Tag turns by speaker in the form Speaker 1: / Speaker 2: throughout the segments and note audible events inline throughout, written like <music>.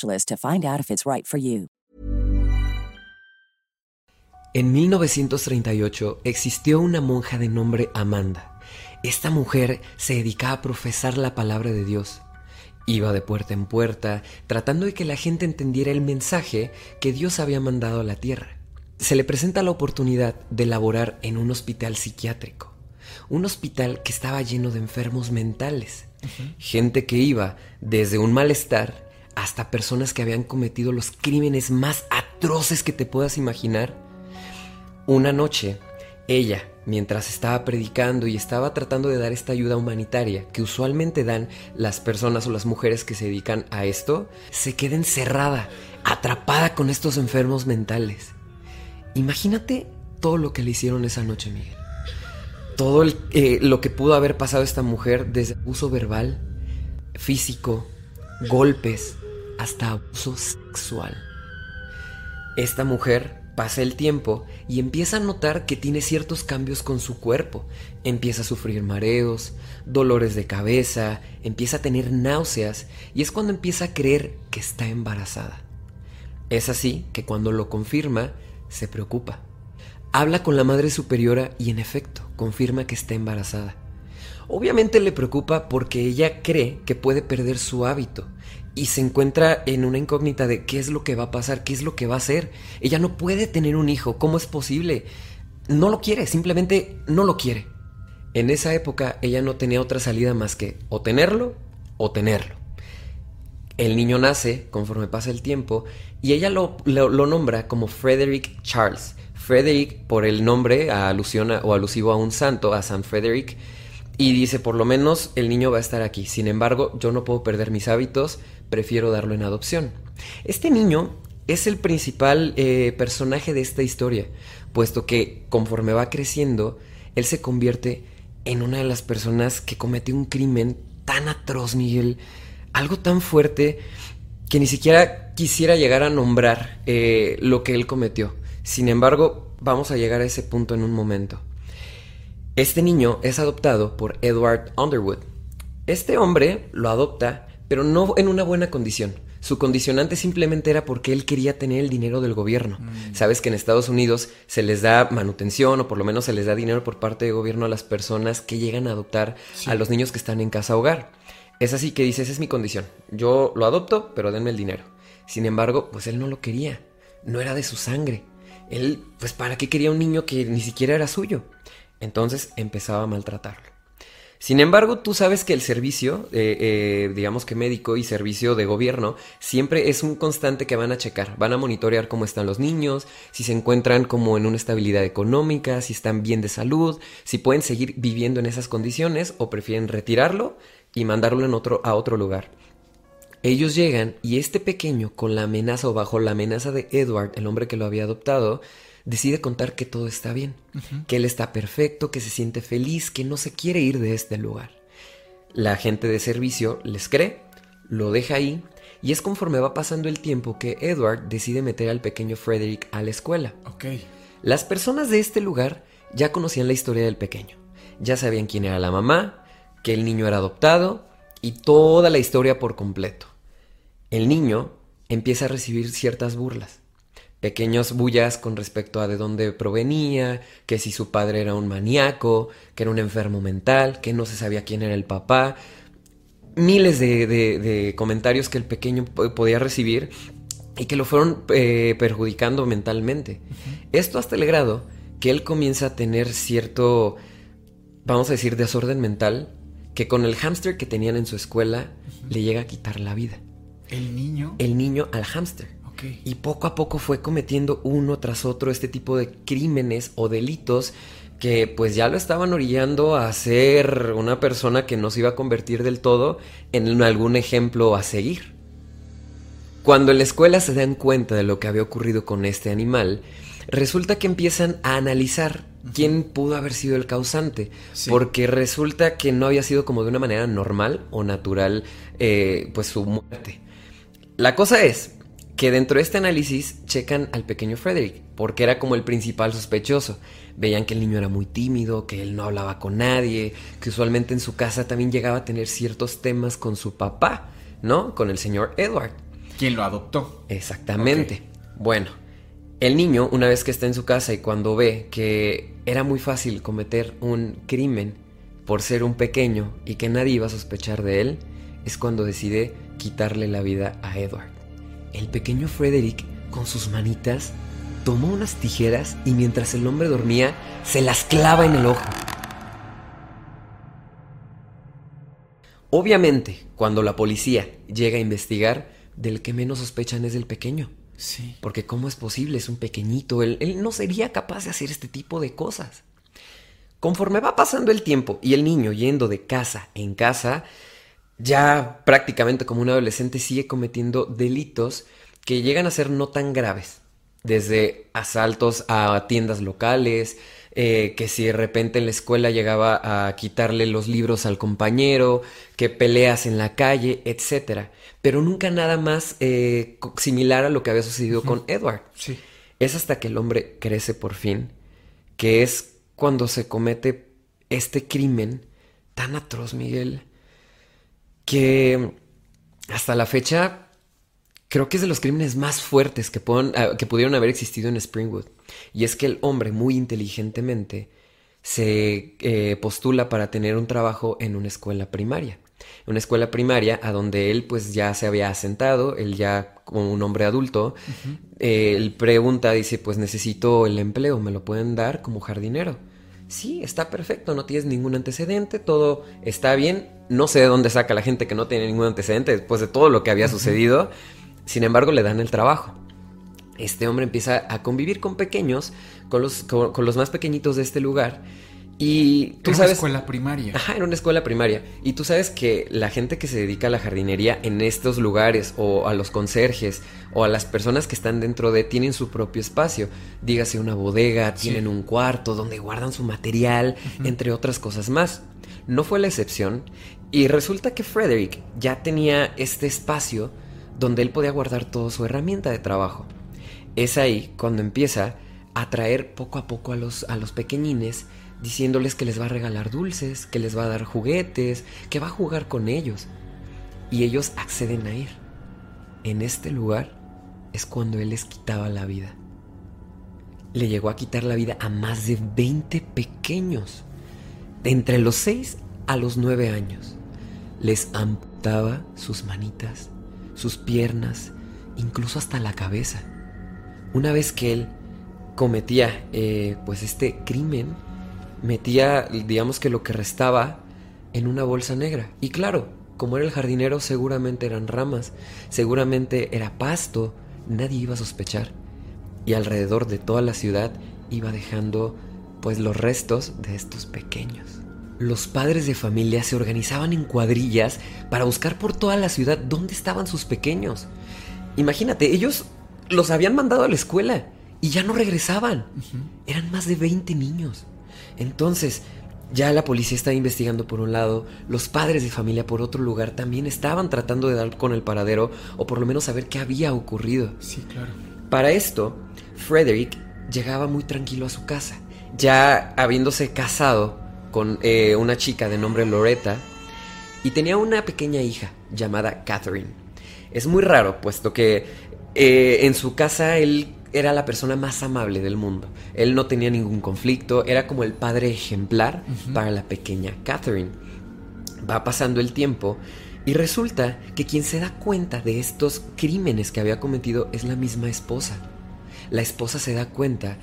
Speaker 1: to find out if it's right for you.
Speaker 2: En 1938 existió una monja de nombre Amanda. Esta mujer se dedicaba a profesar la palabra de Dios. Iba de puerta en puerta, tratando de que la gente entendiera el mensaje que Dios había mandado a la tierra. Se le presenta la oportunidad de laborar en un hospital psiquiátrico, un hospital que estaba lleno de enfermos mentales, gente que iba desde un malestar hasta personas que habían cometido los crímenes más atroces que te puedas imaginar. Una noche, ella, mientras estaba predicando y estaba tratando de dar esta ayuda humanitaria que usualmente dan las personas o las mujeres que se dedican a esto, se queda encerrada, atrapada con estos enfermos mentales. Imagínate todo lo que le hicieron esa noche, Miguel. Todo eh, lo que pudo haber pasado esta mujer desde abuso verbal, físico, golpes, hasta abuso sexual. Esta mujer pasa el tiempo y empieza a notar que tiene ciertos cambios con su cuerpo. Empieza a sufrir mareos, dolores de cabeza, empieza a tener náuseas y es cuando empieza a creer que está embarazada. Es así que cuando lo confirma, se preocupa. Habla con la madre superiora y en efecto confirma que está embarazada. Obviamente le preocupa porque ella cree que puede perder su hábito y se encuentra en una incógnita de qué es lo que va a pasar, qué es lo que va a hacer. Ella no puede tener un hijo, ¿cómo es posible? No lo quiere, simplemente no lo quiere. En esa época ella no tenía otra salida más que o tenerlo o tenerlo. El niño nace conforme pasa el tiempo y ella lo, lo, nombra como Frederick Charles. Frederick por el nombre a o alusivo a un santo, a San Frederick, y dice, por lo menos el niño va a estar aquí. Sin embargo, yo no puedo perder mis hábitos, prefiero darlo en adopción. Este niño es el principal eh, personaje de esta historia, puesto que conforme va creciendo, él se convierte en una de las personas que comete un crimen tan atroz, Miguel, algo tan fuerte que ni siquiera quisiera llegar a nombrar eh, lo que él cometió. Sin embargo, vamos a llegar a ese punto en un momento. Este niño es adoptado por Edward Underwood. Este hombre lo adopta, pero no en una buena condición. Su condicionante simplemente era porque él quería tener el dinero del gobierno. Mm. Sabes que en Estados Unidos se les da manutención o por lo menos se les da dinero por parte del gobierno a las personas que llegan a adoptar a los niños que están en casa hogar. Es así que dices, es mi condición. Yo lo adopto, pero denme el dinero. Sin embargo, pues él no lo quería. No era de su sangre. Él, pues, ¿para qué quería un niño que ni siquiera era suyo? Entonces empezaba a maltratarlo. Sin embargo, tú sabes que el servicio, eh, eh, digamos que médico y servicio de gobierno, siempre es un constante que van a checar. Van a monitorear cómo están los niños, si se encuentran como en una estabilidad económica, si están bien de salud, si pueden seguir viviendo en esas condiciones o prefieren retirarlo y mandarlo otro, a otro lugar. Ellos llegan y este pequeño, con la amenaza o bajo la amenaza de Edward, el hombre que lo había adoptado, decide contar que todo está bien, que él está perfecto, que se siente feliz, que no se quiere ir de este lugar. La gente de servicio les cree, lo deja ahí, y es conforme va pasando el tiempo que Edward decide meter al pequeño Frederick a la escuela. Las personas de este lugar ya conocían la historia del pequeño, ya sabían quién era la mamá, que el niño era adoptado y toda la historia por completo. El niño empieza a recibir ciertas burlas pequeños bullas con respecto a de dónde provenía, que si su padre era un maníaco, que era un enfermo mental, que no se sabía quién era el papá. Miles de, comentarios que el pequeño podía recibir y que lo fueron eh, perjudicando mentalmente. Esto hasta el grado que él comienza a tener cierto, vamos a decir, desorden mental, que con el hámster que tenían en su escuela le llega a quitar la vida.
Speaker 3: ¿El niño?
Speaker 2: El niño al hámster. Y poco a poco fue cometiendo uno tras otro este tipo de crímenes o delitos que pues ya lo estaban orillando a ser una persona que no se iba a convertir del todo en algún ejemplo a seguir. Cuando en la escuela se dan cuenta de lo que había ocurrido con este animal, resulta que empiezan a analizar quién pudo haber sido el causante, porque resulta que no había sido como de una manera normal o natural eh, pues su muerte. La cosa es que dentro de este análisis checan al pequeño Frederick, porque era como el principal sospechoso. Veían que el niño era muy tímido, que él no hablaba con nadie, que usualmente en su casa también llegaba a tener ciertos temas con su papá, ¿no? Con el señor Edward.
Speaker 3: ¿Quién lo adoptó?
Speaker 2: Exactamente. Bueno, el niño, una vez que está en su casa y cuando ve que era muy fácil cometer un crimen por ser un pequeño y que nadie iba a sospechar de él, es cuando decide quitarle la vida a Edward. El pequeño Frederick, con sus manitas, tomó unas tijeras y mientras el hombre dormía, se las clava en el ojo. Obviamente, cuando la policía llega a investigar, del que menos sospechan es del pequeño.
Speaker 3: Sí.
Speaker 2: Porque ¿cómo es posible? Es un pequeñito. Él, él, no sería capaz de hacer este tipo de cosas. Conforme va pasando el tiempo y el niño yendo de casa en casa, ya prácticamente como un adolescente sigue cometiendo delitos que llegan a ser no tan graves. Desde asaltos a tiendas locales, eh, que si de repente en la escuela llegaba a quitarle los libros al compañero, que peleas en la calle, etc. Pero nunca nada más eh, similar a lo que había sucedido con Edward.
Speaker 3: Sí.
Speaker 2: Es hasta que el hombre crece por fin, que es cuando se comete este crimen tan atroz, Miguel, que hasta la fecha creo que es de los crímenes más fuertes que, ah, que pudieron haber existido en Springwood. Y es que el hombre muy inteligentemente se eh, postula para tener un trabajo en una escuela primaria. Una escuela primaria a donde él pues ya se había asentado, él ya como un hombre adulto, eh, él pregunta, dice pues necesito el empleo, ¿me lo pueden dar como jardinero? Sí, está perfecto, no tienes ningún antecedente, todo está bien, no sé de dónde saca la gente que no tiene ningún antecedente después de todo lo que había sucedido, sin embargo, le dan el trabajo. Este hombre empieza a convivir con pequeños, con los, con, los más pequeñitos de este lugar. Y tú
Speaker 3: era
Speaker 2: sabes.
Speaker 3: una escuela primaria.
Speaker 2: Ajá, era una escuela primaria. Y tú sabes que la gente que se dedica a la jardinería en estos lugares, o a los conserjes, o a las personas que están dentro de, tienen su propio espacio. Dígase una bodega, tienen un cuarto donde guardan su material, entre otras cosas más. No fue la excepción. Y resulta que Frederick ya tenía este espacio donde él podía guardar toda su herramienta de trabajo. Es ahí cuando empieza a traer poco a poco a los, a los pequeñines, diciéndoles que les va a regalar dulces, que les va a dar juguetes, que va a jugar con ellos. Y ellos acceden a ir. En este lugar es cuando él les quitaba la vida. Le llegó a quitar la vida a más de 20 pequeños, de entre los 6 a los 9 años. Les amputaba sus manitas, sus piernas, incluso hasta la cabeza. Una vez que él cometía eh, pues este crimen, metía digamos que lo que restaba en una bolsa negra. Y claro, como era el jardinero seguramente eran ramas, seguramente era pasto, nadie iba a sospechar. Y alrededor de toda la ciudad iba dejando pues los restos de estos pequeños los padres de familia se organizaban en cuadrillas para buscar por toda la ciudad dónde estaban sus pequeños. Imagínate, ellos los habían mandado a la escuela y ya no regresaban. Eran más de 20 niños. Entonces, ya la policía estaba investigando por un lado, los padres de familia por otro lugar también estaban tratando de dar con el paradero o por lo menos saber qué había ocurrido.
Speaker 3: Sí, claro.
Speaker 2: Para esto, Frederick llegaba muy tranquilo a su casa, ya habiéndose casado con eh, una chica de nombre Loretta y tenía una pequeña hija llamada Catherine. Es muy raro, puesto que eh, en su casa él era la persona más amable del mundo. Él no tenía ningún conflicto, era como el padre ejemplar para la pequeña Catherine. Va pasando el tiempo Y resulta que quien se da cuenta de estos crímenes que había cometido es la misma esposa. La esposa se da cuenta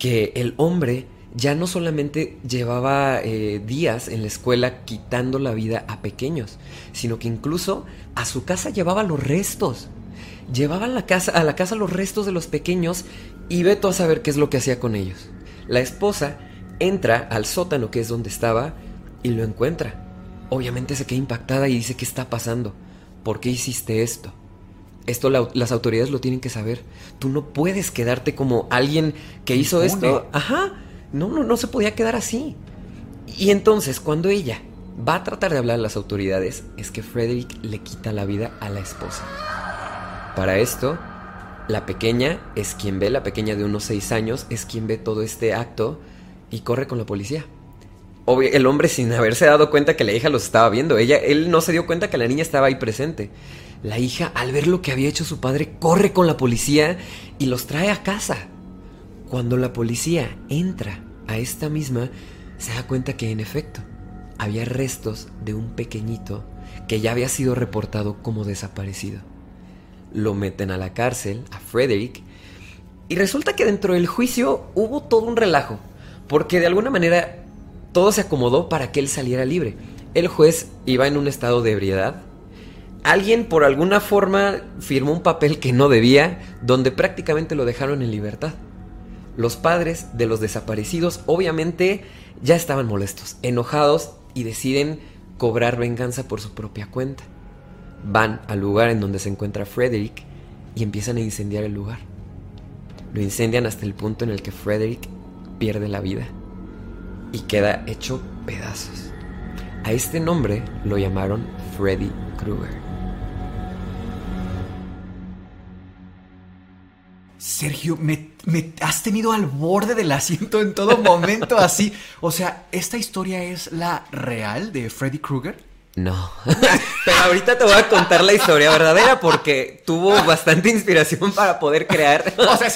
Speaker 2: que el hombre ya no solamente llevaba eh, días en la escuela quitando la vida a pequeños, sino que incluso a su casa llevaba los restos. Llevaba a la casa, a la casa los restos de los pequeños y veto a saber qué es lo que hacía con ellos. La esposa entra al sótano que es donde estaba y lo encuentra. Obviamente se queda impactada y dice, ¿qué está pasando? ¿Por qué hiciste esto? Esto las autoridades lo tienen que saber. Tú no puedes quedarte como alguien que hizo esto. Ajá. No, no, no se podía quedar así. Y entonces, cuando ella va a tratar de hablar a las autoridades, es que Frederick le quita la vida a la esposa. Para esto, la pequeña es quien ve, la pequeña de unos seis años, es quien ve todo este acto y corre con la policía. el hombre sin haberse dado cuenta que la hija los estaba viendo. Ella, él no se dio cuenta que la niña estaba ahí presente. La hija, al ver lo que había hecho su padre, corre con la policía y los trae a casa. Cuando la policía entra a esta misma, se da cuenta que en efecto había restos de un pequeñito que ya había sido reportado como desaparecido. Lo meten a la cárcel, a Frederick, y resulta que dentro del juicio hubo todo un relajo, porque de alguna manera todo se acomodó para que él saliera libre. El juez iba en un estado de ebriedad. Alguien por alguna forma firmó un papel que no debía, donde prácticamente lo dejaron en libertad. Los padres de los desaparecidos obviamente ya estaban molestos, enojados y deciden cobrar venganza por su propia cuenta. Van al lugar en donde se encuentra Frederick y empiezan a incendiar el lugar. Lo incendian hasta el punto en el que Frederick pierde la vida y queda hecho pedazos. A este nombre lo llamaron Freddy Krueger.
Speaker 3: Sergio, me, has tenido al borde del asiento en todo momento así. O sea, ¿esta historia es la real de Freddy Krueger?
Speaker 2: No. Pero ahorita te voy a contar la historia verdadera porque tuvo bastante inspiración para poder crear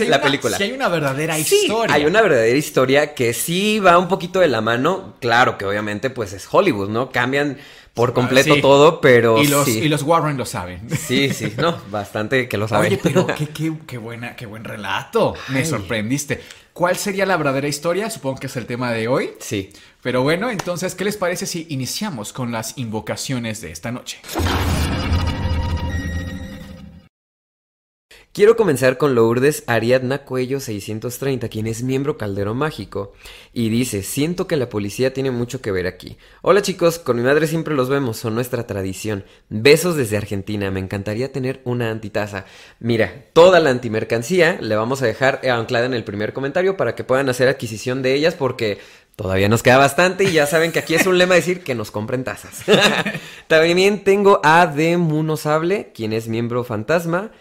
Speaker 2: la película.
Speaker 3: Si hay una verdadera historia.
Speaker 2: Hay una verdadera historia que sí va un poquito de la mano. Claro que obviamente pues es Hollywood, ¿no? Cambian por completo todo, pero.
Speaker 3: Y los, y los Warren lo saben.
Speaker 2: Sí, sí, no, bastante que lo saben.
Speaker 3: Oye, pero qué, qué, <laughs> qué, buena, qué buen relato. Me sorprendiste. ¿Cuál sería la verdadera historia? Supongo que es el tema de hoy.
Speaker 2: Sí.
Speaker 3: Pero bueno, entonces, ¿qué les parece si iniciamos con las invocaciones de esta noche?
Speaker 2: Quiero comenzar con Lourdes Ariadna Cuello 630, quien es miembro Caldero Mágico, y dice, siento que la policía tiene mucho que ver aquí. Hola chicos, con mi madre siempre los vemos, son nuestra tradición. Besos desde Argentina, me encantaría tener una antitaza. Mira, toda la antimercancía le vamos a dejar anclada en el primer comentario para que puedan hacer adquisición de ellas porque Todavía nos queda bastante y ya saben que aquí es un lema decir que nos compren tazas. <laughs> También tengo a Demunosable, quien es miembro fantasma.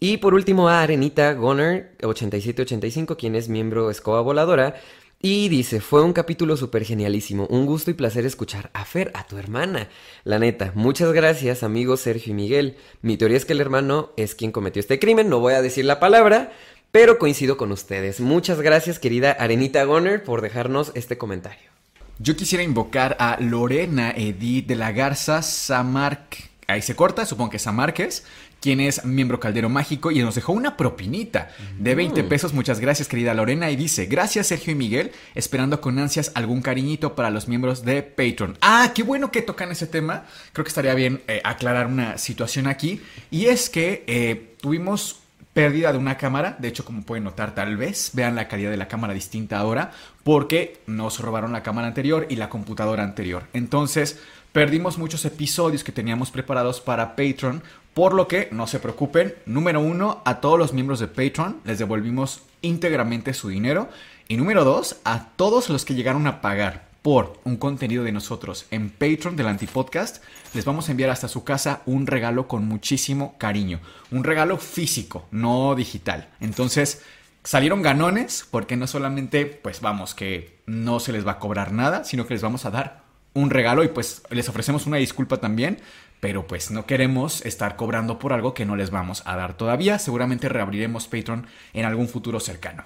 Speaker 2: Y por último a Arenita Goner 8785, quien es miembro Escoba Voladora. Y dice, fue un capítulo súper genialísimo, un gusto y placer escuchar a Fer, a tu hermana. La neta, muchas gracias amigos Sergio y Miguel. Mi teoría es que el hermano es quien cometió este crimen, no voy a decir la palabra, pero coincido con ustedes. Muchas gracias querida Arenita Goner por dejarnos este comentario.
Speaker 3: Yo quisiera invocar a Lorena Edith de la Garza Samark. Ahí se corta, supongo que es Samarques quien es miembro Caldero Mágico y nos dejó una propinita de 20 mm. pesos. Muchas gracias, querida Lorena. Y dice, gracias Sergio y Miguel, esperando con ansias algún cariñito para los miembros de Patreon. Ah, qué bueno que tocan ese tema. Creo que estaría bien eh, aclarar una situación aquí. Y es que eh, tuvimos pérdida de una cámara. De hecho, como pueden notar, tal vez vean la calidad de la cámara distinta ahora porque nos robaron la cámara anterior y la computadora anterior. Entonces, perdimos muchos episodios que teníamos preparados para Patreon por lo que no se preocupen, número uno, a todos los miembros de Patreon les devolvimos íntegramente su dinero. Y número dos, a todos los que llegaron a pagar por un contenido de nosotros en Patreon del Antipodcast, les vamos a enviar hasta su casa un regalo con muchísimo cariño. Un regalo físico, no digital. Entonces, salieron ganones porque no solamente, pues vamos, que no se les va a cobrar nada, sino que les vamos a dar un regalo y pues les ofrecemos una disculpa también, pero pues no queremos estar cobrando por algo que no les vamos a dar todavía. Seguramente reabriremos Patreon en algún futuro cercano.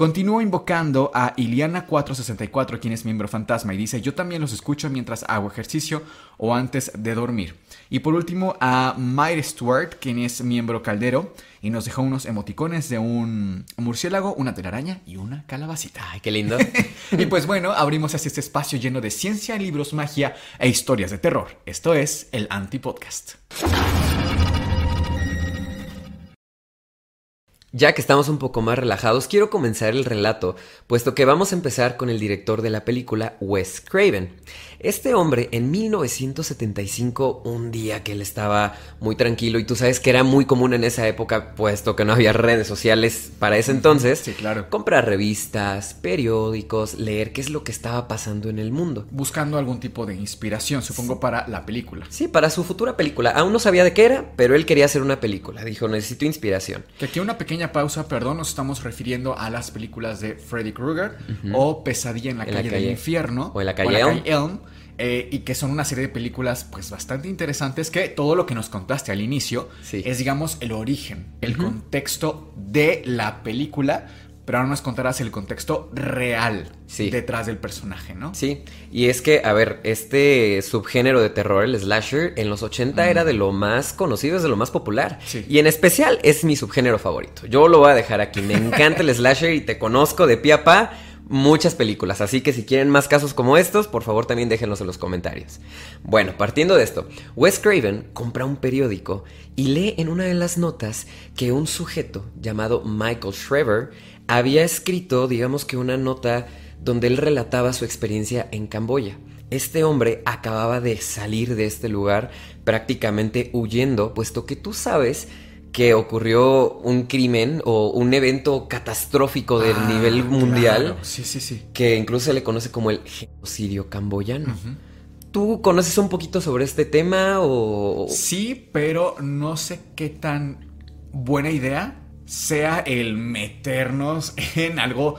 Speaker 3: Continúo invocando a Iliana464, quien es miembro fantasma, y dice, yo también los escucho mientras hago ejercicio o antes de dormir. Y por último a Myre Stewart, quien es miembro caldero, y nos dejó unos emoticones de un murciélago, una telaraña y una calabacita.
Speaker 2: Ay, qué lindo. <laughs>
Speaker 3: y pues bueno, abrimos así este espacio lleno de ciencia, libros, magia e historias de terror. Esto es el Antipodcast.
Speaker 2: Ya que estamos un poco más relajados, quiero comenzar el relato, puesto que vamos a empezar con el director de la película, Wes Craven. Este hombre en 1975, un día que él estaba muy tranquilo y tú sabes que era muy común en esa época, puesto que no había redes sociales para ese entonces,
Speaker 3: Sí, claro.
Speaker 2: comprar revistas, periódicos, leer qué es lo que estaba pasando en el mundo.
Speaker 3: Buscando algún tipo de inspiración, supongo, para la película.
Speaker 2: Sí, para su futura película. Aún no sabía de qué era, pero él quería hacer una película. Dijo, necesito inspiración.
Speaker 3: Que aquí una pequeña pausa, perdón, nos estamos refiriendo a las películas de Freddy Krueger o Pesadilla en la
Speaker 2: En la
Speaker 3: calle del infierno
Speaker 2: o en la calle
Speaker 3: Elm, eh, y que son una serie de películas pues bastante interesantes que todo lo que nos contaste al inicio
Speaker 2: Sí.
Speaker 3: es digamos el origen, el contexto de la película, pero ahora nos contarás el contexto real
Speaker 2: Sí.
Speaker 3: detrás del personaje, ¿no?
Speaker 2: Sí, y es que, a ver, este subgénero de terror, el slasher, en los 80 era de lo más conocido, es de lo más popular.
Speaker 3: Sí.
Speaker 2: Y en especial es mi subgénero favorito. Yo lo voy a dejar aquí. Me encanta el <laughs> slasher y te conozco de pie a pa muchas películas. Así que si quieren más casos como estos, por favor también déjenlos en los comentarios. Bueno, partiendo de esto, Wes Craven compra un periódico y lee en una de las notas que un sujeto llamado Michael Shriver había escrito, digamos que una nota donde él relataba su experiencia en Camboya. Este hombre acababa de salir de este lugar prácticamente huyendo, puesto que tú sabes que ocurrió un crimen o un evento catastrófico del
Speaker 3: Ah,
Speaker 2: nivel mundial
Speaker 3: claro. Sí, sí, sí.
Speaker 2: que incluso se le conoce como el genocidio camboyano. ¿Tú conoces un poquito sobre este tema o...?
Speaker 3: Sí, pero no sé qué tan buena idea sea el meternos en algo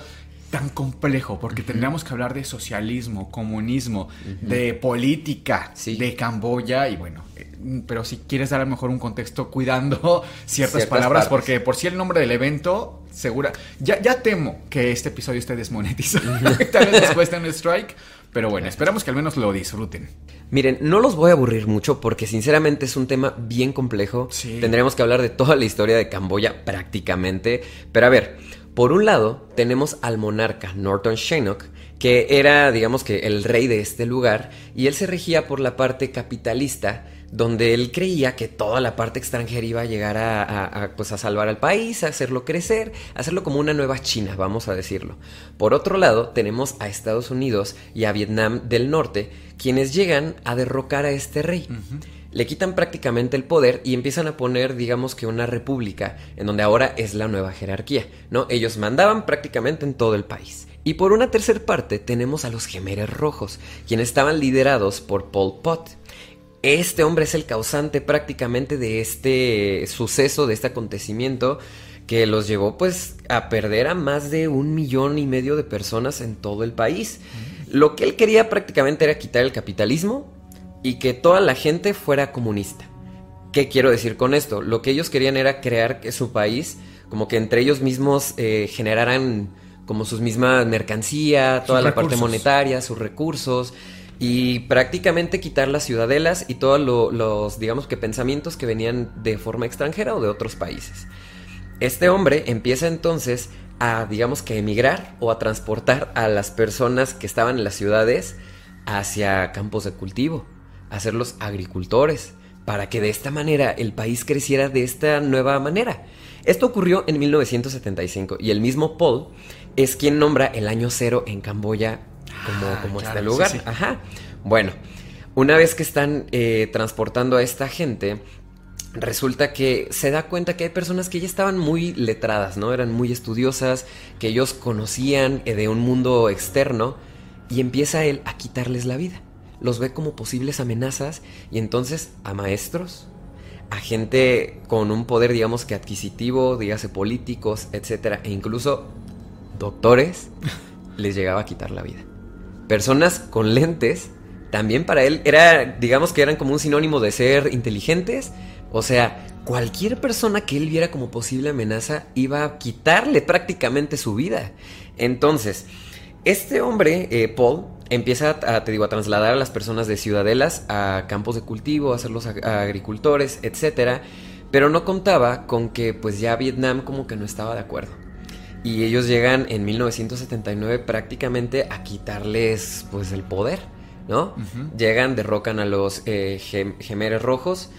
Speaker 3: tan complejo, porque tendríamos que hablar de socialismo, comunismo, de política,
Speaker 2: Sí.
Speaker 3: de Camboya y bueno, eh, pero si quieres dar a lo mejor un contexto cuidando <laughs> ciertas,
Speaker 2: Ciertas
Speaker 3: palabras,
Speaker 2: partes.
Speaker 3: porque por si el nombre del evento, segura, ya, ya temo que este episodio esté desmonetizado, <laughs> <laughs> tal vez después de un strike, pero bueno, esperamos que al menos lo disfruten.
Speaker 2: Miren, no los voy a aburrir mucho porque sinceramente es un tema bien complejo.
Speaker 3: Sí.
Speaker 2: Tendremos que hablar de toda la historia de Camboya prácticamente. Pero a ver, por un lado tenemos al monarca Norton Sihanouk, que era, digamos que, el rey de este lugar, y él se regía por la parte capitalista, donde él creía que toda la parte extranjera iba a llegar a, a- a, pues, a salvar al país, a hacerlo crecer, a hacerlo como una nueva China, vamos a decirlo. Por otro lado, tenemos a Estados Unidos y a Vietnam del Norte, quienes llegan a derrocar a este rey. Le quitan prácticamente el poder y empiezan a poner, digamos que una república, en donde ahora es la nueva jerarquía, ¿no? Ellos mandaban prácticamente en todo el país. Y por una tercera parte tenemos a los Gemeres Rojos, quienes estaban liderados por Pol Pot. Este hombre es el causante prácticamente de este suceso, de este acontecimiento que los llevó pues a perder a más de un millón y medio de personas en todo el país. Lo que él quería prácticamente era quitar el capitalismo y que toda la gente fuera comunista. ¿Qué quiero decir con esto? Lo que ellos querían era crear que su país, como que entre ellos mismos eh, generaran como sus mismas mercancía, toda
Speaker 3: Sus
Speaker 2: la parte monetaria, sus recursos y prácticamente quitar las ciudadelas y todos lo- los, digamos que pensamientos que venían de forma extranjera o de otros países. Este hombre empieza entonces a, digamos que emigrar o a transportar a las personas que estaban en las ciudades hacia campos de cultivo, a hacerlos agricultores, para que de esta manera el país creciera de esta nueva manera. Esto ocurrió en 1975 y el mismo Paul es quien nombra el año cero en Camboya como,
Speaker 3: Ah,
Speaker 2: como
Speaker 3: claro,
Speaker 2: este lugar.
Speaker 3: sí, sí.
Speaker 2: Ajá. Bueno, una vez que están eh, transportando a esta gente, resulta que se da cuenta que hay personas que ya estaban muy letradas, ¿no? Eran muy estudiosas, que ellos conocían eh, de un mundo externo y empieza él a quitarles la vida. Los ve como posibles amenazas y entonces a maestros, a gente con un poder, digamos que adquisitivo, dígase políticos, etcétera, e incluso doctores, les llegaba a quitar la vida. Personas con lentes también para él era, digamos que eran como un sinónimo de ser inteligentes. O sea, cualquier persona que él viera como posible amenaza iba a quitarle prácticamente su vida. Entonces, este hombre, eh, Paul, empieza a, te digo, a trasladar a las personas de ciudadelas a campos de cultivo, a hacerlos agricultores, etcétera, pero no contaba con que pues ya Vietnam como que no estaba de acuerdo. Y ellos llegan en 1979 prácticamente a quitarles pues el poder, ¿no? Llegan, derrocan a los eh, gemeres rojos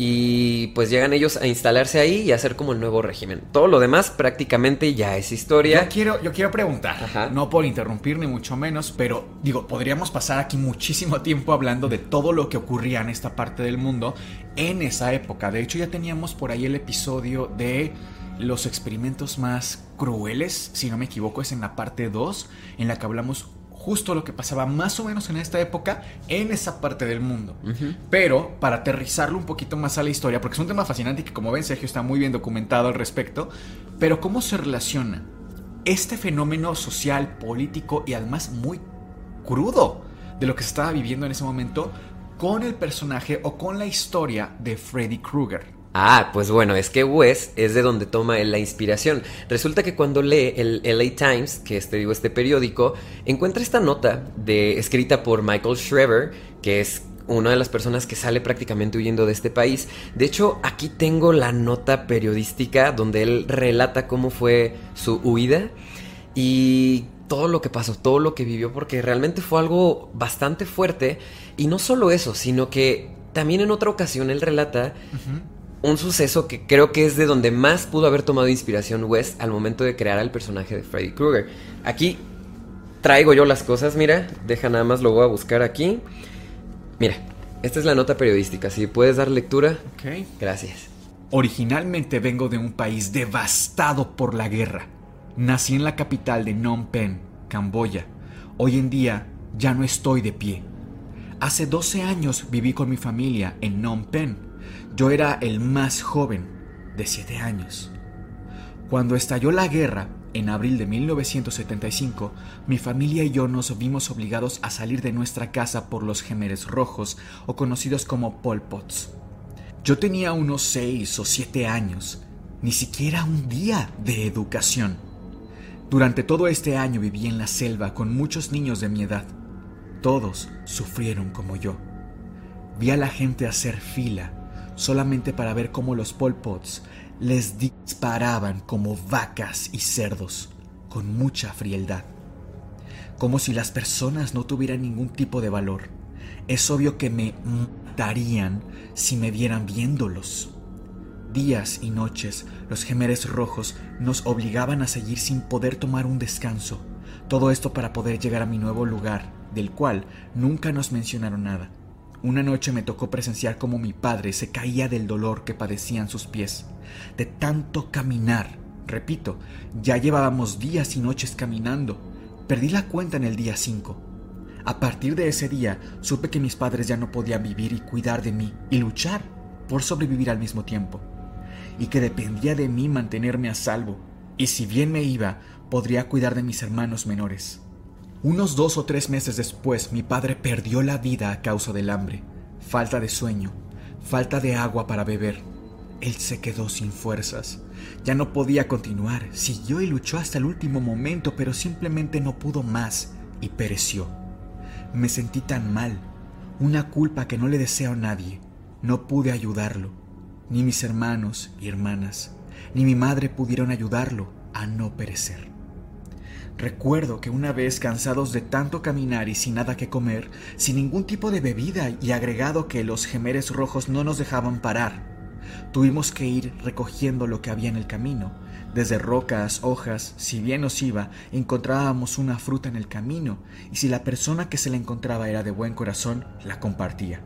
Speaker 2: y pues llegan ellos a instalarse ahí y a hacer como el nuevo régimen. Todo lo demás prácticamente ya es historia.
Speaker 3: Yo quiero, yo quiero preguntar, no por interrumpir ni mucho menos, pero digo, podríamos pasar aquí muchísimo <laughs> tiempo hablando de todo lo que ocurría en esta parte del mundo en esa época. De hecho, ya teníamos por ahí el episodio de los experimentos más crueles, si no me equivoco, es en la parte 2, en la que hablamos justo lo que pasaba más o menos en esta época en esa parte del mundo. Pero para aterrizarlo un poquito más a la historia, porque es un tema fascinante y que como ven Sergio está muy bien documentado al respecto, pero cómo se relaciona este fenómeno social, político y además muy crudo de lo que se estaba viviendo en ese momento con el personaje o con la historia de Freddy Krueger.
Speaker 2: Ah, pues bueno, es que Wes es de donde toma la inspiración. Resulta que cuando lee el LA Times, que este digo este periódico, encuentra esta nota de escrita por Michael Shriver, que es una de las personas que sale prácticamente huyendo de este país. De hecho, aquí tengo la nota periodística donde él relata cómo fue su huida y todo lo que pasó, todo lo que vivió, porque realmente fue algo bastante fuerte. Y no solo eso, sino que también en otra ocasión él relata un suceso que creo que es de donde más pudo haber tomado inspiración West al momento de crear al personaje de Freddy Krueger. Aquí traigo yo las cosas, mira, deja nada más lo voy a buscar aquí. Mira, esta es la nota periodística, si puedes dar lectura.
Speaker 3: Ok.
Speaker 2: Gracias.
Speaker 3: Originalmente vengo de un país devastado por la guerra. Nací en la capital de Phnom Penh, Camboya. Hoy en día ya no estoy de pie. Hace 12 años viví con mi familia en Phnom Penh yo era el más joven, de 7 años. Cuando estalló la guerra, en abril de 1975, mi familia y yo nos vimos obligados a salir de nuestra casa por los gemeres rojos, o conocidos como Pol Pots. Yo tenía unos 6 o 7 años, ni siquiera un día de educación. Durante todo este año viví en la selva con muchos niños de mi edad. Todos sufrieron como yo. Vi a la gente hacer fila solamente para ver cómo los Pol Pots les disparaban como vacas y cerdos, con mucha frialdad. Como si las personas no tuvieran ningún tipo de valor. Es obvio que me matarían si me vieran viéndolos. Días y noches los gemeres rojos nos obligaban a seguir sin poder tomar un descanso. Todo esto para poder llegar a mi nuevo lugar, del cual nunca nos mencionaron nada. Una noche me tocó presenciar cómo mi padre se caía del dolor que padecían sus pies, de tanto caminar. Repito, ya llevábamos días y noches caminando. Perdí la cuenta en el día 5. A partir de ese día supe que mis padres ya no podían vivir y cuidar de mí y luchar por sobrevivir al mismo tiempo, y que dependía de mí mantenerme a salvo, y si bien me iba, podría cuidar de mis hermanos menores. Unos dos o tres meses después, mi padre perdió la vida a causa del hambre, falta de sueño, falta de agua para beber. Él se quedó sin fuerzas. Ya no podía continuar. Siguió y luchó hasta el último momento, pero simplemente no pudo más y pereció. Me sentí tan mal, una culpa que no le deseo a nadie. No pude ayudarlo. Ni mis hermanos y hermanas, ni mi madre pudieron ayudarlo a no perecer. Recuerdo que una vez cansados de tanto caminar y sin nada que comer, sin ningún tipo de bebida y agregado que los gemeres rojos no nos dejaban parar, tuvimos que ir recogiendo lo que había en el camino. Desde rocas, hojas, si bien nos iba, encontrábamos una fruta en el camino, y si la persona que se la encontraba era de buen corazón, la compartía.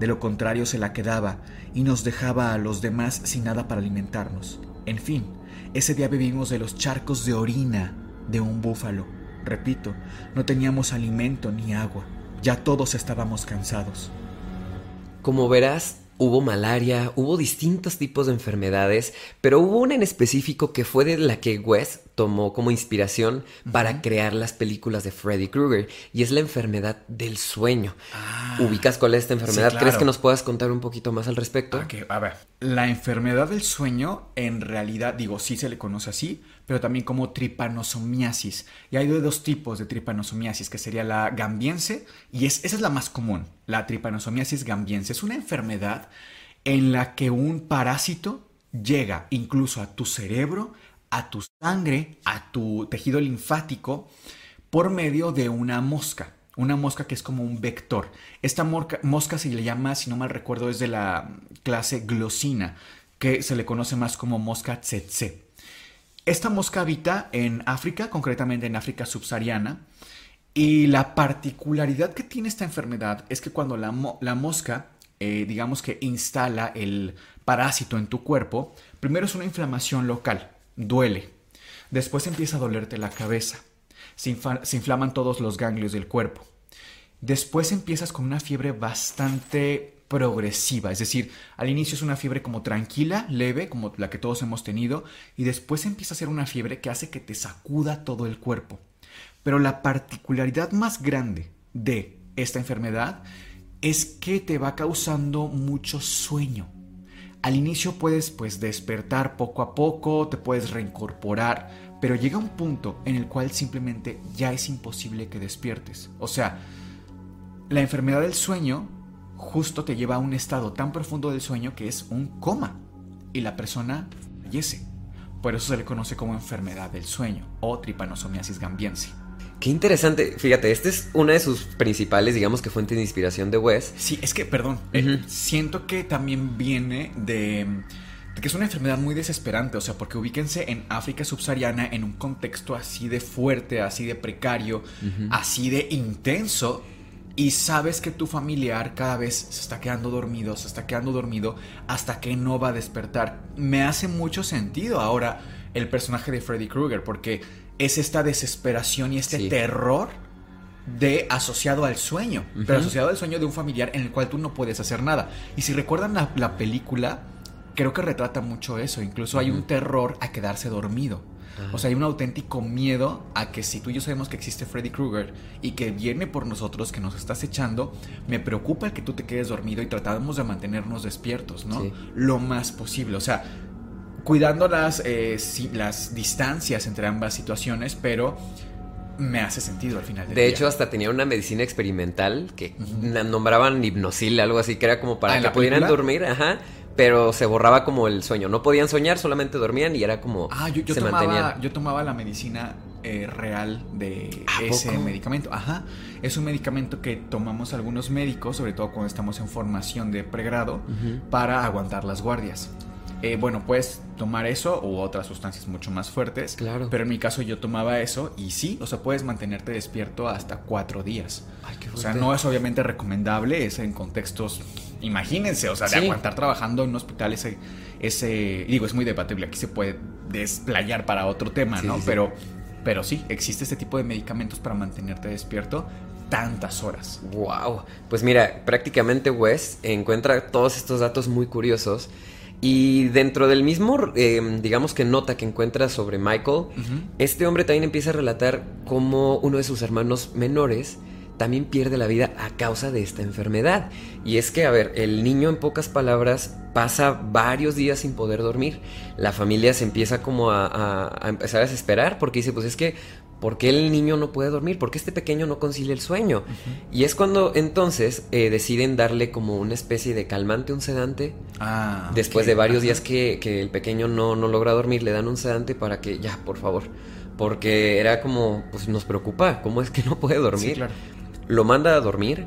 Speaker 3: De lo contrario se la quedaba y nos dejaba a los demás sin nada para alimentarnos. En fin, ese día bebimos de los charcos de orina de un búfalo. Repito, no teníamos alimento ni agua. Ya todos estábamos cansados.
Speaker 2: Como verás, hubo malaria, hubo distintos tipos de enfermedades, pero hubo una en específico que fue de la que Wes tomó como inspiración para crear las películas de Freddy Krueger y es la enfermedad del sueño.
Speaker 3: Ah.
Speaker 2: ¿Ubicas cuál es esta enfermedad?
Speaker 3: Sí,
Speaker 2: ¿Crees que nos puedas contar un poquito más al respecto?
Speaker 3: Ok, a ver. La enfermedad del sueño, en realidad, digo, sí se le conoce así, pero también como tripanosomiasis. Y hay dos tipos de tripanosomiasis, que sería la gambiense, y es, esa es la más común, la tripanosomiasis gambiense. Es una enfermedad en la que un parásito llega incluso a tu cerebro, a tu sangre, a tu tejido linfático, por medio de una mosca. Una mosca que es como un vector. Esta mosca se le llama, si no mal recuerdo, es de la clase glosina, que se le conoce más como mosca tsetse. Esta mosca habita en África, concretamente en África subsahariana, y la particularidad que tiene esta enfermedad es que cuando la mosca, eh, digamos que instala el parásito en tu cuerpo, primero es una inflamación local, duele. Después empieza a dolerte la cabeza. Se, se inflaman todos los ganglios del cuerpo. Después empiezas con una fiebre bastante progresiva, es decir, al inicio es una fiebre como tranquila, leve, como la que todos hemos tenido, y después empieza a ser una fiebre que hace que te sacuda todo el cuerpo. Pero la particularidad más grande de esta enfermedad es que te va causando mucho sueño. Al inicio puedes pues despertar poco a poco, te puedes reincorporar, pero llega un punto en el cual simplemente ya es imposible que despiertes. O sea, la enfermedad del sueño justo te lleva a un estado tan profundo del sueño que es un coma y la persona fallece. Por eso se le conoce como enfermedad del sueño o tripanosomiasis gambiense.
Speaker 2: Qué interesante. Fíjate, esta es una de sus principales, digamos que fuentes de inspiración de Wes.
Speaker 3: Sí, es que, perdón, eh, siento que también viene de, de que es una enfermedad muy desesperante, o sea, porque ubíquense en África subsahariana en un contexto así de fuerte, así de precario, así de intenso, y sabes que tu familiar cada vez se está quedando dormido, se está quedando dormido hasta que no va a despertar. Me hace mucho sentido ahora el personaje de Freddy Krueger, porque es esta desesperación y este
Speaker 2: Sí.
Speaker 3: terror de asociado al sueño, pero asociado al sueño de un familiar en el cual tú no puedes hacer nada. Y si recuerdan la, la película, creo que retrata mucho eso. Incluso hay un terror a quedarse dormido. O sea, hay un auténtico miedo a que si tú y yo sabemos que existe Freddy Krueger y que viene por nosotros, que nos estás echando, me preocupa el que tú te quedes dormido y tratamos de mantenernos despiertos, ¿no?
Speaker 2: Sí.
Speaker 3: Lo más posible. O sea, cuidando las, eh, las distancias entre ambas situaciones, pero me hace sentido al final del
Speaker 2: De
Speaker 3: día.
Speaker 2: hecho, hasta tenía una medicina experimental que nombraban hipnosil, algo así, que era como para
Speaker 3: Ah, ¿en
Speaker 2: que pudieran
Speaker 3: película?
Speaker 2: dormir, ajá, pero se borraba como el sueño. No podían soñar, solamente dormían y era como
Speaker 3: Ah, yo, yo
Speaker 2: se
Speaker 3: tomaba,
Speaker 2: mantenían.
Speaker 3: yo tomaba la medicina eh, real de
Speaker 2: ¿A
Speaker 3: ese
Speaker 2: poco?
Speaker 3: medicamento. Ajá. Es un medicamento que tomamos algunos médicos, sobre todo cuando estamos en formación de pregrado, para aguantar las guardias. Eh, bueno, puedes tomar eso u otras sustancias mucho más fuertes.
Speaker 2: Claro.
Speaker 3: Pero en mi caso yo tomaba eso y sí, o sea, puedes mantenerte despierto hasta cuatro días.
Speaker 2: Ay, qué
Speaker 3: O sea, no es obviamente recomendable, es en contextos, imagínense, o sea, de
Speaker 2: Sí.
Speaker 3: aguantar trabajando en un hospital ese, ese, digo, es muy debatible, aquí se puede desplayar para otro tema,
Speaker 2: Sí,
Speaker 3: ¿no?
Speaker 2: sí.
Speaker 3: Pero, pero sí, existe este tipo de medicamentos para mantenerte despierto tantas horas.
Speaker 2: Wow. Pues mira, prácticamente Wes encuentra todos estos datos muy curiosos. Y dentro del mismo, eh, digamos que nota que encuentra sobre Michael, este hombre también empieza a relatar cómo uno de sus hermanos menores también pierde la vida a causa de esta enfermedad. Y es que, a ver, el niño en pocas palabras pasa varios días sin poder dormir. La familia se empieza como a, a- a empezar a desesperar porque dice, pues es que, ¿por qué el niño no puede dormir? ¿Por qué este pequeño no concilia el sueño? Y es cuando entonces eh, deciden darle como una especie de calmante, un sedante.
Speaker 3: Ah,
Speaker 2: Después de varios
Speaker 3: ajá.
Speaker 2: días que, que el pequeño no, no logra dormir, le dan un sedante para que ya, por favor. Porque era como, pues nos preocupa, ¿cómo es que no puede dormir?
Speaker 3: Sí, claro.
Speaker 2: Lo manda a dormir.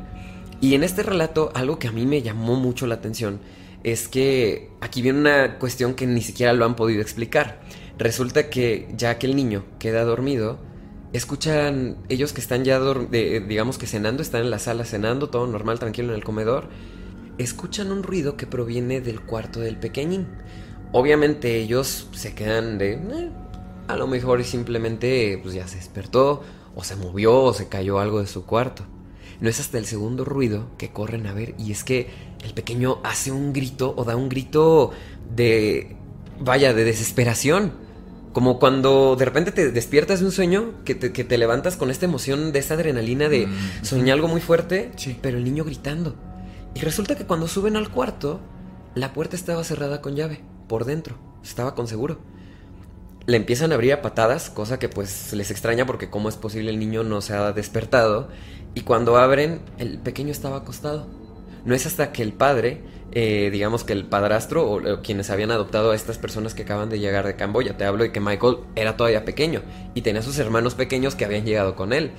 Speaker 2: Y en este relato, algo que a mí me llamó mucho la atención es que aquí viene una cuestión que ni siquiera lo han podido explicar. Resulta que ya que el niño queda dormido, escuchan ellos que están ya, digamos que cenando, están en la sala cenando, todo normal, tranquilo en el comedor, escuchan un ruido que proviene del cuarto del pequeñín. Obviamente ellos se quedan de... "Eh, a lo mejor simplemente pues ya se despertó o se movió o se cayó algo de su cuarto. No es hasta el segundo ruido que corren a ver y es que el pequeño hace un grito o da un grito de... vaya, de desesperación. Como cuando de repente te despiertas de un sueño, que te, levantas con esta emoción de esta adrenalina de mm, soñar algo muy fuerte, pero el niño gritando. Y resulta que cuando suben al cuarto, la puerta estaba cerrada con llave, por dentro, estaba con seguro. Le empiezan a abrir a patadas, cosa que pues les extraña porque cómo es posible el niño no se ha despertado. Y cuando abren, el pequeño estaba acostado. No es hasta que el padre eh, digamos que el padrastro o, quienes habían adoptado a estas personas que acaban de llegar de Camboya. Te hablo de que Michael era todavía pequeño y tenía sus hermanos pequeños que habían llegado con él.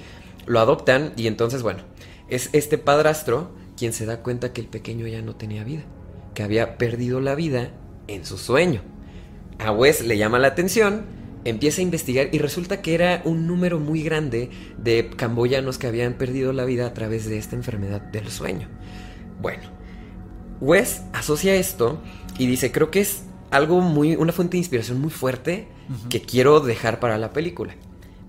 Speaker 2: Lo adoptan y entonces, bueno, es este padrastro quien se da cuenta que el pequeño ya no tenía vida, que había perdido la vida en su sueño. A Wes le llama la atención, empieza a investigar y resulta que era un número muy grande de camboyanos que habían perdido la vida a través de esta enfermedad del sueño. Bueno, Wes asocia esto y dice, creo que es algo muy, una fuente de inspiración muy fuerte que quiero dejar para la película.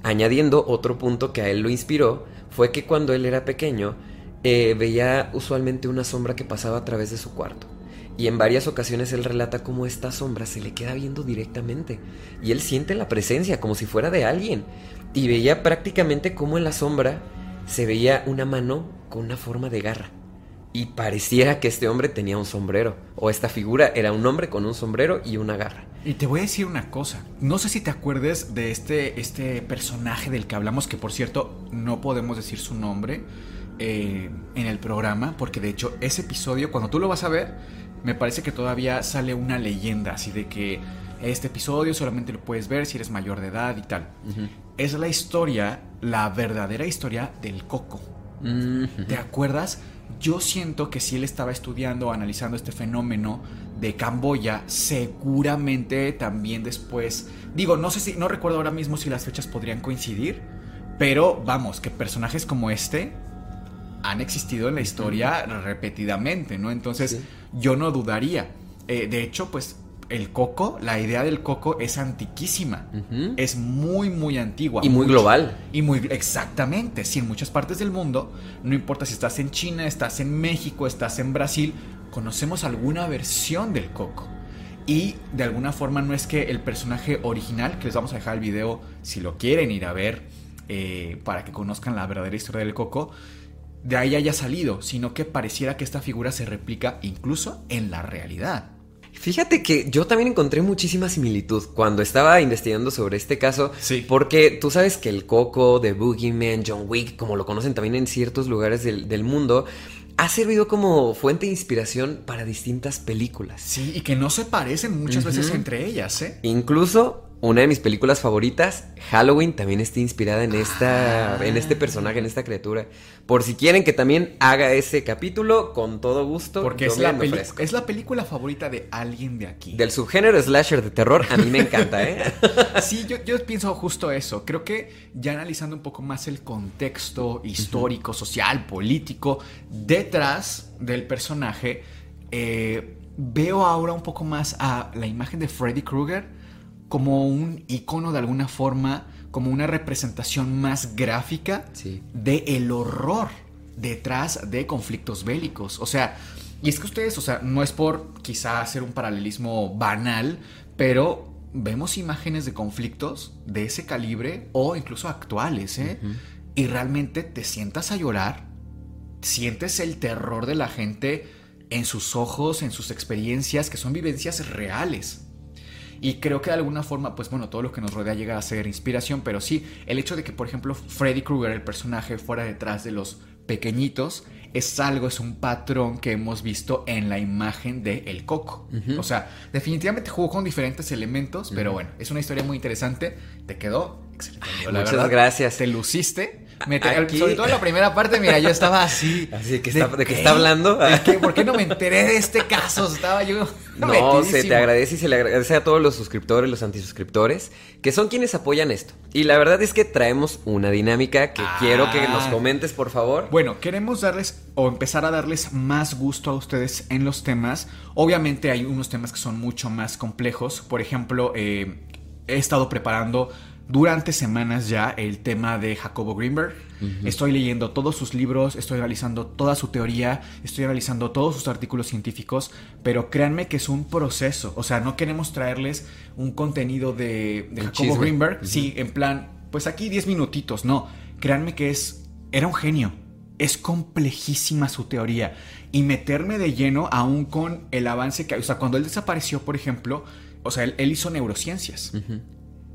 Speaker 2: Añadiendo otro punto que a él lo inspiró, fue que cuando él era pequeño, eh, veía usualmente una sombra que pasaba a través de su cuarto. Y en varias ocasiones él relata cómo esta sombra se le queda viendo directamente. Y él siente la presencia como si fuera de alguien. Y veía prácticamente cómo en la sombra se veía una mano con una forma de garra y pareciera que este hombre tenía un sombrero, o esta figura era un hombre con un sombrero y una garra.
Speaker 3: Y te voy a decir una cosa, no sé si te acuerdes de este, este personaje del que hablamos, que por cierto no podemos decir su nombre eh, en el programa, porque de hecho ese episodio, cuando tú lo vas a ver, me parece que todavía sale una leyenda, así de que este episodio solamente lo puedes ver si eres mayor de edad y tal. Es la historia, la verdadera historia del coco. ¿Te acuerdas? Yo siento que si él estaba estudiando, analizando este fenómeno de Camboya, seguramente también después, digo, no sé si, no recuerdo ahora mismo si las fechas podrían coincidir, pero vamos, que personajes como este han existido en la historia repetidamente, ¿no? Entonces, yo no dudaría. Eh, de hecho, pues el coco, la idea del coco es antiquísima. Es muy, muy antigua.
Speaker 2: Y muy global.
Speaker 3: Y muy, exactamente. Si en muchas partes del mundo, no importa si estás en China, estás en México, estás en Brasil, conocemos alguna versión del coco. Y de alguna forma no es que el personaje original, que les vamos a dejar el video si lo quieren ir a ver, eh, para que conozcan la verdadera historia del coco, de ahí haya salido, sino que pareciera que esta figura se replica incluso en la realidad.
Speaker 2: Fíjate que yo también encontré muchísima similitud cuando estaba investigando sobre este caso.
Speaker 3: Sí.
Speaker 2: Porque tú sabes que el Coco, The Boogeyman, John Wick, como lo conocen también en ciertos lugares del, del mundo, ha servido como fuente de inspiración para distintas películas.
Speaker 3: Sí, y que no se parecen muchas veces entre ellas, ¿eh?
Speaker 2: Incluso una de mis películas favoritas, Halloween, también está inspirada en esta, en este personaje, en esta criatura. Por si quieren que también haga ese capítulo, con todo gusto.
Speaker 3: Porque es la, es la película favorita de alguien de aquí.
Speaker 2: Del subgénero slasher de terror, a mí me encanta, ¿eh? <laughs>
Speaker 3: sí, yo, yo pienso justo eso. Creo que ya analizando un poco más el contexto histórico, social, político, detrás del personaje, eh, veo ahora un poco más a la imagen de Freddy Krueger como un icono de alguna forma, como una representación más gráfica de el horror detrás de conflictos bélicos. O sea, y es que ustedes, o sea, no es por quizá hacer un paralelismo banal, pero vemos imágenes de conflictos de ese calibre o incluso actuales, ¿eh? Y realmente te sientas a llorar, sientes el terror de la gente en sus ojos, en sus experiencias, que son vivencias reales. Y creo que de alguna forma, pues bueno, todo lo que nos rodea llega a ser inspiración, pero sí, el hecho de que, por ejemplo, Freddy Krueger, el personaje, fuera detrás de los pequeñitos, es algo, es un patrón que hemos visto en la imagen de El Coco. O sea, definitivamente jugó con diferentes elementos, pero bueno, es una historia muy interesante. Te quedó excelente.
Speaker 2: muchas gracias.
Speaker 3: Te luciste. Sobre todo en la primera parte, mira, yo estaba así. <laughs>
Speaker 2: Así que está, ¿De, qué está hablando?
Speaker 3: ¿Por qué no me enteré de este caso? Estaba yo. <laughs>
Speaker 2: No, se te agradece y se le agradece a todos los suscriptores, los antisuscriptores, que son quienes apoyan esto. Y la verdad es que traemos una dinámica que ah. quiero que nos comentes, por favor.
Speaker 3: Bueno, queremos darles o empezar a darles más gusto a ustedes en los temas. Obviamente hay unos temas que son mucho más complejos. Por ejemplo, eh, he estado preparando durante semanas ya el tema de Jacobo Greenberg. Estoy leyendo todos sus libros, estoy analizando toda su teoría, estoy analizando todos sus artículos científicos, pero créanme que es un proceso. O sea, no queremos traerles un contenido de, Jacobo Greenberg, sí, en plan, pues aquí 10 minutitos, no. Créanme que es, era un genio. Es complejísima su teoría. Y meterme de lleno aún con el avance que hay. O sea, cuando él desapareció, por ejemplo, o sea, él, hizo neurociencias.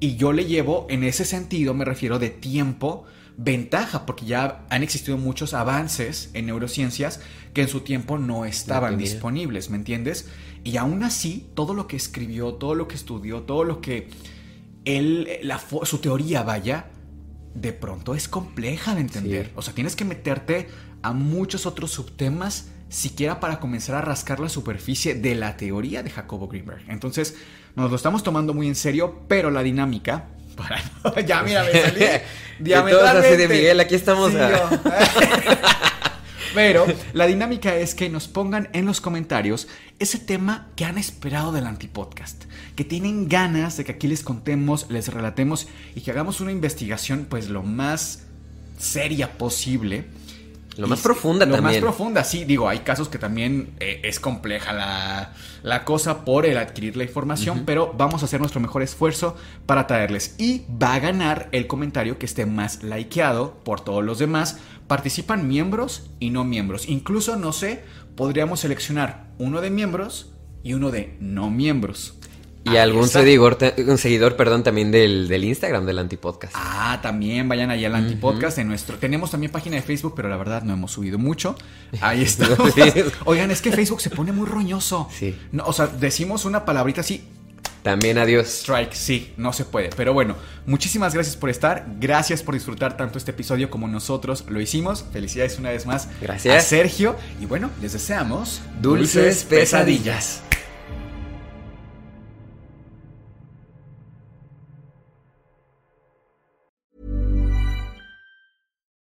Speaker 3: Y yo le llevo, en ese sentido, me refiero de tiempo, ventaja, porque ya han existido muchos avances en neurociencias que en su tiempo no estaban disponibles, ¿me entiendes? Y aún así, todo lo que escribió, todo lo que estudió, todo lo que él, la, su teoría, vaya, de pronto es compleja de entender. O sea, tienes que meterte a muchos otros subtemas siquiera para comenzar a rascar la superficie de la teoría de Jacobo Greenberg. Entonces, nos lo estamos tomando muy en serio, pero la dinámica. <laughs> Para... ya, mira, me salí <laughs>
Speaker 2: diametralmente. de Miguel, aquí estamos. <laughs>
Speaker 3: pero la dinámica es que nos pongan en los comentarios ese tema que han esperado del antipodcast, que tienen ganas de que aquí les contemos, les relatemos y que hagamos una investigación pues lo más seria posible
Speaker 2: lo más profunda
Speaker 3: lo
Speaker 2: también.
Speaker 3: Lo más profunda, sí. Digo, hay casos que también eh, es compleja la, cosa por el adquirir la información, pero vamos a hacer nuestro mejor esfuerzo para traerles. Y va a ganar el comentario que esté más likeado por todos los demás. Participan miembros y no miembros. Incluso, no sé, podríamos seleccionar uno de miembros y uno de no miembros.
Speaker 2: Y algún seguidor, un seguidor, perdón, también del, del, Instagram del Antipodcast.
Speaker 3: Ah, también vayan allá al Antipodcast en nuestro. Tenemos también página de Facebook, pero la verdad no hemos subido mucho. Ahí <laughs> está. <laughs> Oigan, es que Facebook se pone muy roñoso. Sí. No, o sea, decimos una palabrita así.
Speaker 2: También adiós.
Speaker 3: Strike, sí, no se puede. Pero bueno, muchísimas gracias por estar. Gracias por disfrutar tanto este episodio como nosotros lo hicimos. Felicidades una vez más
Speaker 2: gracias.
Speaker 3: a Sergio. Y bueno, les deseamos
Speaker 2: dulces, pesadillas.